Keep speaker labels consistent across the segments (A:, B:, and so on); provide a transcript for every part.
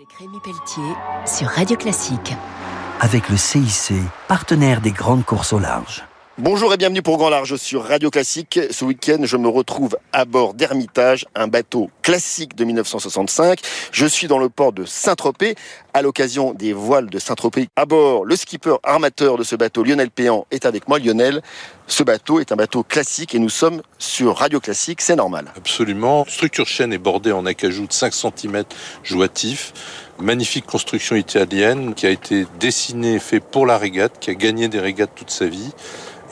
A: Avec Rémi Pelletier sur Radio Classique.
B: Avec le CIC, partenaire des grandes courses au large.
C: Bonjour et bienvenue pour Grand Large sur Radio Classique. Ce week-end, je me retrouve à bord d'Hermitage, un bateau classique de 1965. Je suis dans le port de Saint-Tropez à l'occasion des voiles de Saint-Tropez. À bord, le skipper armateur de ce bateau, Lionel Péan, est avec moi. Lionel, ce bateau est un bateau classique et nous sommes sur Radio Classique, c'est normal.
D: Absolument. Structure chaîne est bordée en acajou de 5 cm jointif. Magnifique construction italienne qui a été dessinée et fait pour la régate, qui a gagné des régates toute sa vie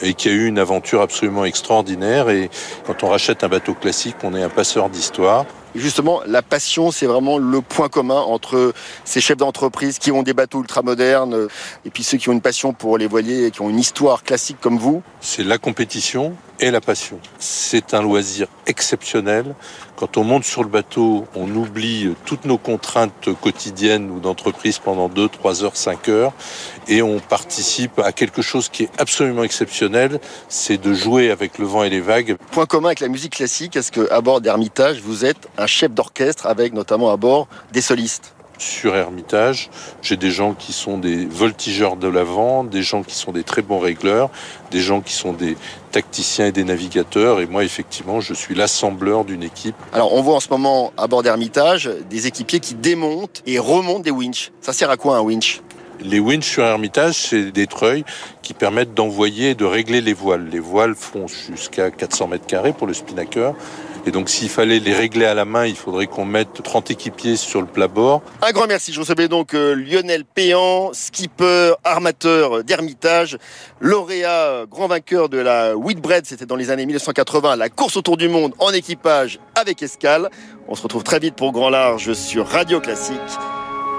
D: et qui a eu une aventure absolument extraordinaire. Et quand on rachète un bateau classique, on est un passeur d'histoire.
C: Justement, la passion, c'est vraiment le point commun entre ces chefs d'entreprise qui ont des bateaux ultramodernes et puis ceux qui ont une passion pour les voiliers et qui ont une histoire classique comme vous.
D: C'est la compétition et la passion. C'est un loisir exceptionnel. Quand on monte sur le bateau, on oublie toutes nos contraintes quotidiennes ou d'entreprise pendant 2, 3 heures, 5 heures et on participe à quelque chose qui est absolument exceptionnel, c'est de jouer avec le vent et les vagues.
C: Point commun avec la musique classique, est-ce qu'à bord d'Hermitage, vous êtes un chef d'orchestre avec notamment à bord des solistes
D: sur Hermitage. J'ai des gens qui sont des voltigeurs de l'avant, des gens qui sont des très bons régleurs, des gens qui sont des tacticiens et des navigateurs. Et moi, effectivement, je suis l'assembleur d'une équipe.
C: Alors, on voit en ce moment à bord d'Hermitage des équipiers qui démontent et remontent des winches. Ça sert à quoi un winch?
D: Les winches sur Hermitage, c'est des treuils qui permettent d'envoyer de régler les voiles. Les voiles font jusqu'à 400 mètres carrés pour le spinnaker. Et donc, s'il fallait les régler à la main, il faudrait qu'on mette 30 équipiers sur le plat-bord.
C: Un grand merci. Je recevais donc euh, Lionel Péan, skipper, armateur d'Hermitage, lauréat, grand vainqueur de la Whitbread. C'était dans les années 1980, la course autour du monde en équipage avec escale. On se retrouve très vite pour Grand Large sur Radio Classique.